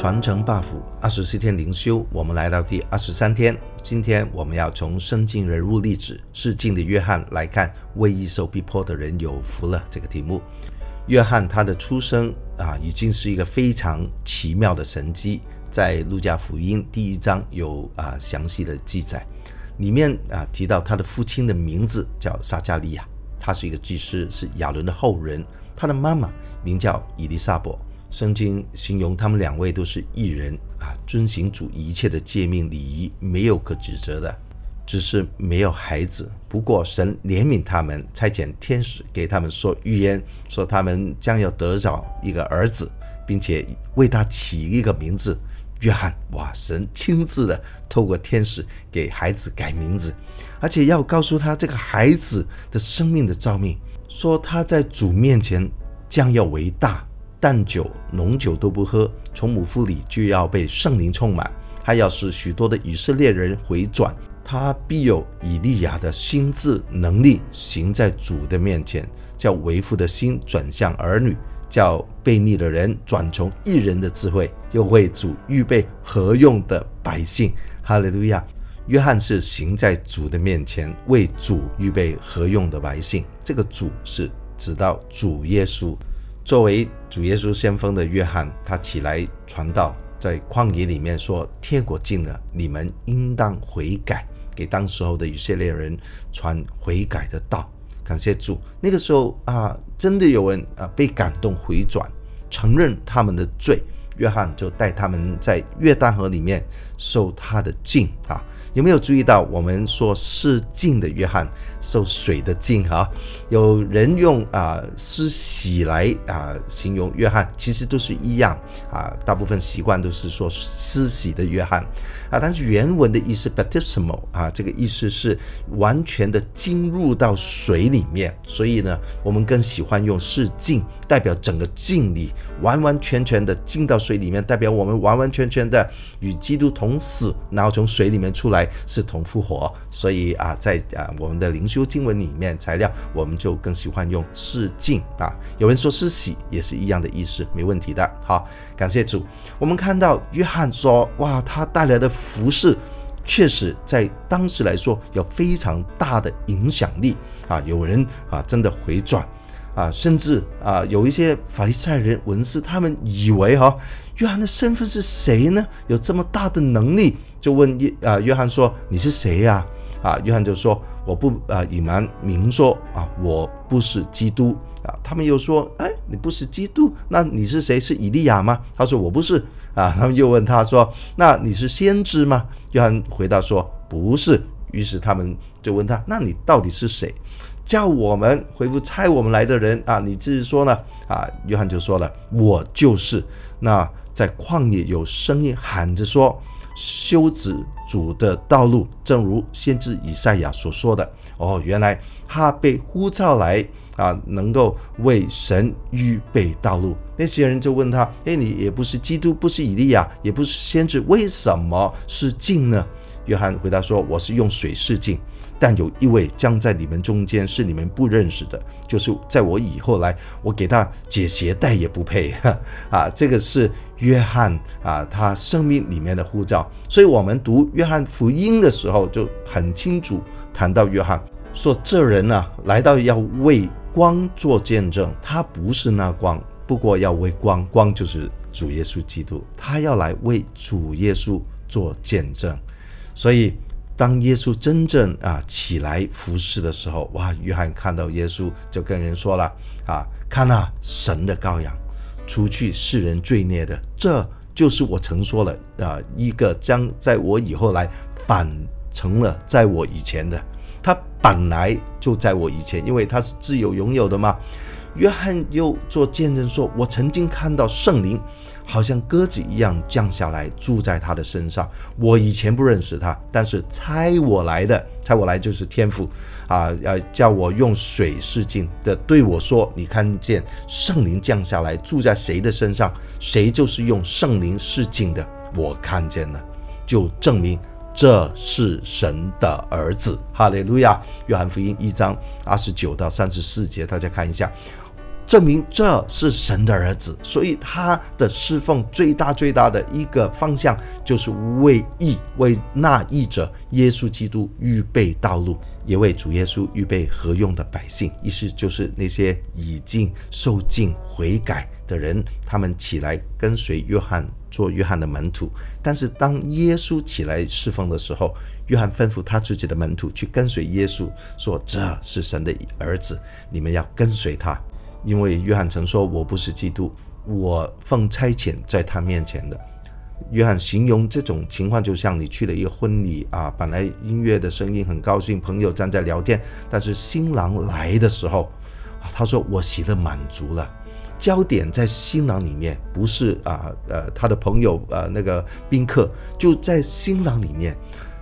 传承 buff 二十四天灵修，我们来到第二十三天。今天我们要从圣经人物例子示镜的约翰来看，为义受逼迫的人有福了这个题目。约翰他的出生啊，已经是一个非常奇妙的神迹，在路加福音第一章有啊详细的记载，里面啊提到他的父亲的名字叫撒迦利亚，他是一个祭司，是亚伦的后人。他的妈妈名叫伊利撒伯，圣经形容他们两位都是异人啊，遵行主一切的诫命礼仪，没有可指责的，只是没有孩子。不过神怜悯他们，差遣天使给他们说预言，说他们将要得着一个儿子，并且为他起一个名字约翰。哇，神亲自的透过天使给孩子改名字，而且要告诉他这个孩子的生命的召命。说他在主面前将要为大，淡酒浓酒都不喝，从母腹里就要被圣灵充满。他要使许多的以色列人回转，他必有以利亚的心智能力，行在主的面前，叫为父的心转向儿女，叫悖逆的人转从一人的智慧，又为主预备合用的百姓。哈利路亚。约翰是行在主的面前，为主预备合用的百姓。这个主是指到主耶稣。作为主耶稣先锋的约翰，他起来传道，在旷野里面说：“天国近了，你们应当悔改。”给当时候的以色列人传悔改的道。感谢主，那个时候啊，真的有人啊被感动回转，承认他们的罪。约翰就带他们在约旦河里面受他的浸啊，有没有注意到我们说施浸的约翰受水的浸啊？有人用啊施洗来啊形容约翰，其实都是一样啊，大部分习惯都是说施洗的约翰啊，但是原文的意思 baptismo 啊，这个意思是完全的进入到水里面，所以呢，我们更喜欢用施浸，代表整个浸礼完完全全的进到水。水里面代表我们完完全全的与基督同死，然后从水里面出来是同复活。所以啊，在啊我们的灵修经文里面材料，我们就更喜欢用施浸啊。有人说施洗也是一样的意思，没问题的。好，感谢主。我们看到约翰说，哇，他带来的服事确实在当时来说有非常大的影响力啊。有人啊真的回转。啊，甚至啊，有一些法利赛人、文士，他们以为哈、约翰的身份是谁呢？有这么大的能力，就问约啊，约翰说：“你是谁呀？”啊，约翰就说：“我不啊隐瞒明说啊，我不是基督啊。”他们又说：“哎，你不是基督，那你是谁？是以利亚吗？”他说：“我不是。”啊，他们又问他说：“那你是先知吗？”约翰回答说：“不是。”于是他们就问他：“那你到底是谁？”叫我们回复差我们来的人啊！你自己说呢？啊，约翰就说了：“我就是。”那在旷野有声音喊着说：“修直主的道路，正如先知以赛亚所说的。”哦，原来他被呼召来啊，能够为神预备道路。那些人就问他：“诶，你也不是基督，不是以利亚，也不是先知，为什么是浸呢？”约翰回答说：“我是用水试镜。”但有一位将在你们中间，是你们不认识的，就是在我以后来，我给他解鞋带也不配 啊！这个是约翰啊，他生命里面的护照。所以，我们读约翰福音的时候，就很清楚谈到约翰说：这人呢、来到要为光做见证，他不是那光，不过要为光，光就是主耶稣基督，他要来为主耶稣做见证，所以。当耶稣真正啊起来服侍的时候，哇！约翰看到耶稣，就跟人说了：“啊，看那神的羔羊，除去世人罪孽的，这就是我曾说了啊，一个将在我以后来反成了在我以前的。他本来就在我以前，因为他是自有拥有的嘛。”约翰又做见证说：“我曾经看到圣灵。”好像鸽子一样降下来，住在他的身上。我以前不认识他，但是猜我来的，猜我来就是天父啊，要叫我用水试镜的，对我说：“你看见圣灵降下来，住在谁的身上，谁就是用圣灵试镜的。我看见了，就证明这是神的儿子。”哈利路亚！约翰福音一章二十九到三十四节，大家看一下。证明这是神的儿子。所以他的侍奉最大最大的一个方向就是为义，为那义者耶稣基督预备道路，也为主耶稣预备合用的百姓。意思就是那些已经受尽悔改的人，他们起来跟随约翰。做约翰的门徒，但是当耶稣起来侍奉的时候，约翰吩咐他自己的门徒去跟随耶稣，说：“这是神的儿子，你们要跟随他。”因为约翰曾说：“我不是基督，我奉差遣在他面前的。”约翰形容这种情况，就像你去了一个婚礼啊，本来音乐的声音很高兴，朋友站在聊天，但是新郎来的时候，他说：“我喜乐满足了。”焦点在新郎里面，不是啊，呃，他的朋友，呃，那个宾客就在新郎里面。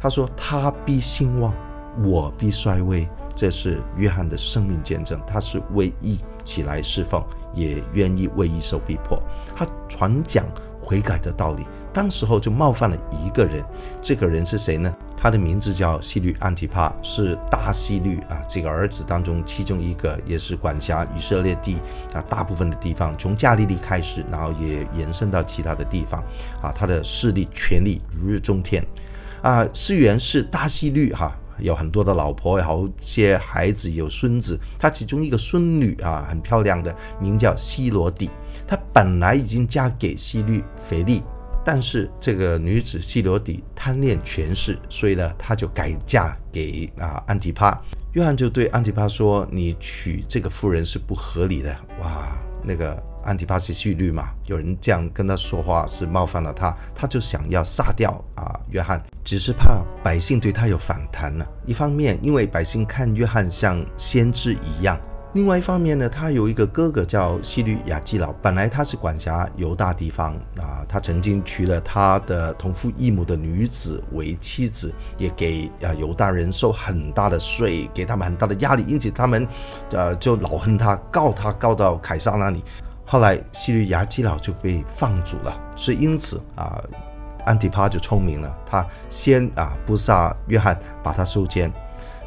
他说：“他必兴旺，我必衰微。”这是约翰的生命见证。他是唯一起来侍奉，也愿意为一受逼迫。他传讲悔改的道理，当时候就冒犯了一个人。这个人是谁呢？他的名字叫西律安提帕，是大西律啊这个儿子当中其中一个，也是管辖以色列地啊大部分的地方，从加利利开始，然后也延伸到其他的地方啊。他的势力权力如日中天啊。事缘是大西律哈、有很多的老婆，有好些孩子，有孙子。他其中一个孙女啊很漂亮的，名叫西罗底。她本来已经嫁给希律腓力。但是这个女子西罗底贪恋权势，所以呢，她就改嫁给啊安提帕。约翰就对安提帕说：“你娶这个妇人是不合理的。”哇，那个安提帕是希律嘛，有人这样跟他说话是冒犯了他，他就想要杀掉啊约翰，只是怕百姓对他有反弹呢。一方面，因为百姓看约翰像先知一样。另外一方面呢，他有一个哥哥叫西律亚基老，本来他是管辖犹大地方啊，他曾经娶了他的同父异母的女子为妻子，也给啊犹大人收很大的税，给他们很大的压力，因此他们呃就老恨他，告他告到凯撒那里。后来希律亚基老就被放逐了，所以因此啊，安提帕就聪明了，他先啊不杀约翰，把他收监。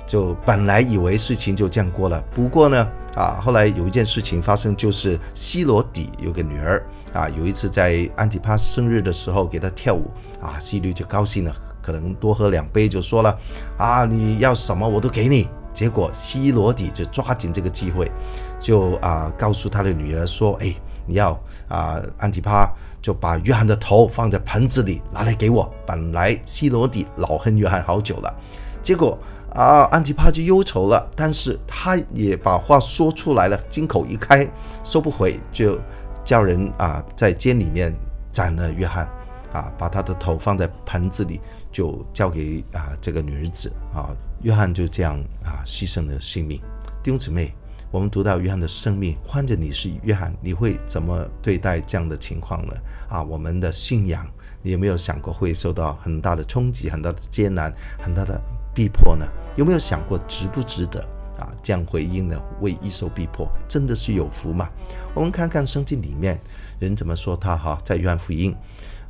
就本来以为事情就这样过了，不过呢，啊，后来有一件事情发生，就是西罗底有个女儿啊，有一次在安提帕生日的时候给她跳舞啊，希律就高兴了，可能多喝两杯就说了啊，你要什么我都给你。结果西罗底就抓紧这个机会，就啊告诉他的女儿说，哎，你要啊安提帕就把约翰的头放在盆子里拿来给我。本来西罗底老恨约翰好久了，结果。啊，安提帕就忧愁了，但是他也把话说出来了，金口一开收不回，就叫人啊在监里面斩了约翰，啊把他的头放在盆子里，就交给啊这个女子啊，约翰就这样啊牺牲了性命。弟兄姊妹，我们读到约翰的生命，换着你是约翰，你会怎么对待这样的情况呢？啊，我们的信仰，你有没有想过会受到很大的冲击、很大的艰难、很大的逼迫呢？有没有想过值不值得啊？这样回应呢？为一受逼迫，真的是有福吗？我们看看圣经里面人怎么说他哈，在约翰福音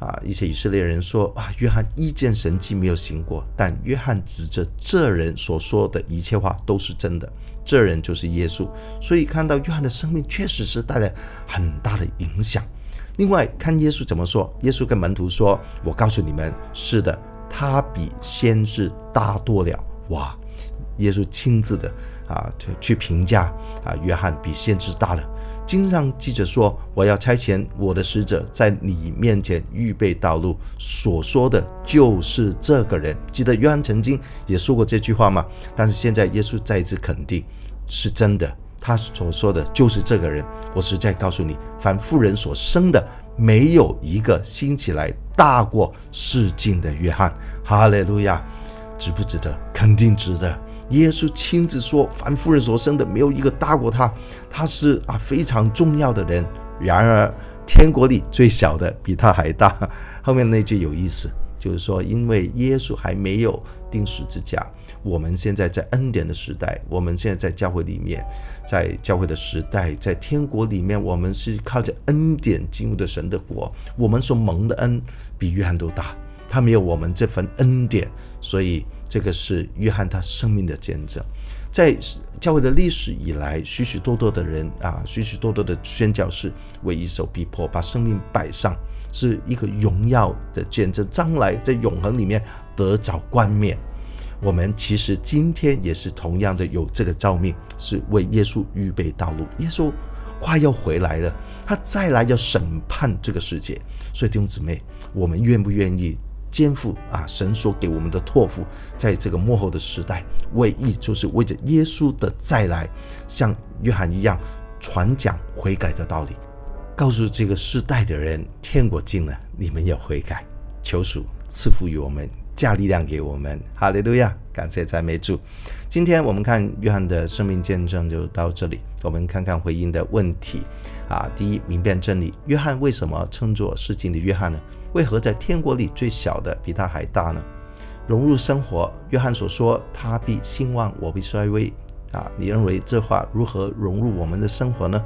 啊，一些以色列人说啊，约翰一件神迹没有行过，但约翰指着这人所说的一切话都是真的，这人就是耶稣。所以看到约翰的生命确实是带来很大的影响。另外看耶稣怎么说，耶稣跟门徒说：“我告诉你们，是的，他比先知大多了。”哇，耶稣亲自的啊，去评价啊，约翰比先知大了。经上记着说：“我要差遣我的使者在你面前预备道路。”所说的就是这个人。记得约翰曾经也说过这句话吗？但是现在耶稣再一次肯定是真的，他所说的就是这个人。我实在告诉你，凡妇人所生的，没有一个兴起来大过世境的约翰。哈利路亚。值不值得？肯定值得。耶稣亲自说：“凡妇人所生的，没有一个大过他。他是啊非常重要的人。然而天国里最小的比他还大。”后面那句有意思，就是说，因为耶稣还没有钉十字架，我们现在在恩典的时代，我们现在在教会里面，在教会的时代，在天国里面，我们是靠着恩典进入的神的国。我们所蒙的恩比约翰都大。他没有我们这份恩典，所以这个是约翰他生命的见证。在教会的历史以来，许许多多的人啊，许许多多的宣教士为一手逼迫，把生命摆上，是一个荣耀的见证，将来在永恒里面得着冠冕。我们其实今天也是同样的有这个照命，是为耶稣预备道路。耶稣快要回来了，他再来要审判这个世界。所以弟兄姊妹，我们愿不愿意肩负啊神所给我们的托付，在这个幕后的时代，为义就是为着耶稣的再来，像约翰一样传讲悔改的道理，告诉这个世代的人，天国近了，你们要悔改。求主赐福于我们。加力量给我们，哈利路亚！感谢赞美主。今天我们看约翰的生命见证就到这里。我们看看回应的问题啊。第一，明辨真理。约翰为什么称作示镜的约翰呢？为何在天国里最小的比他还大呢？融入生活。约翰所说他必兴旺，我必衰微啊。你认为这话如何融入我们的生活呢？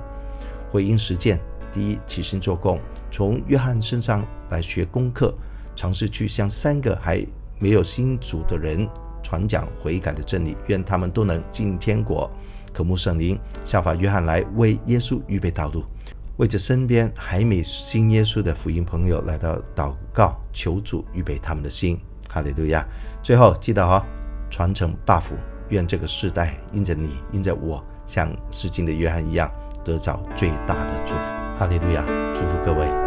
回应实践。第一，起心做工，从约翰身上来学功课。尝试去向三个还没有信主的人传讲悔改的真理，愿他们都能进天国。渴慕圣灵，效法约翰来为耶稣预备道路，为着身边还没信耶稣的福音朋友来到祷告，求主预备他们的心。哈利路亚！最后记得哈、哦，传承 buff，愿这个世代因着你，因着我，像示镜的约翰一样，得着最大的祝福。哈利路亚！祝福各位。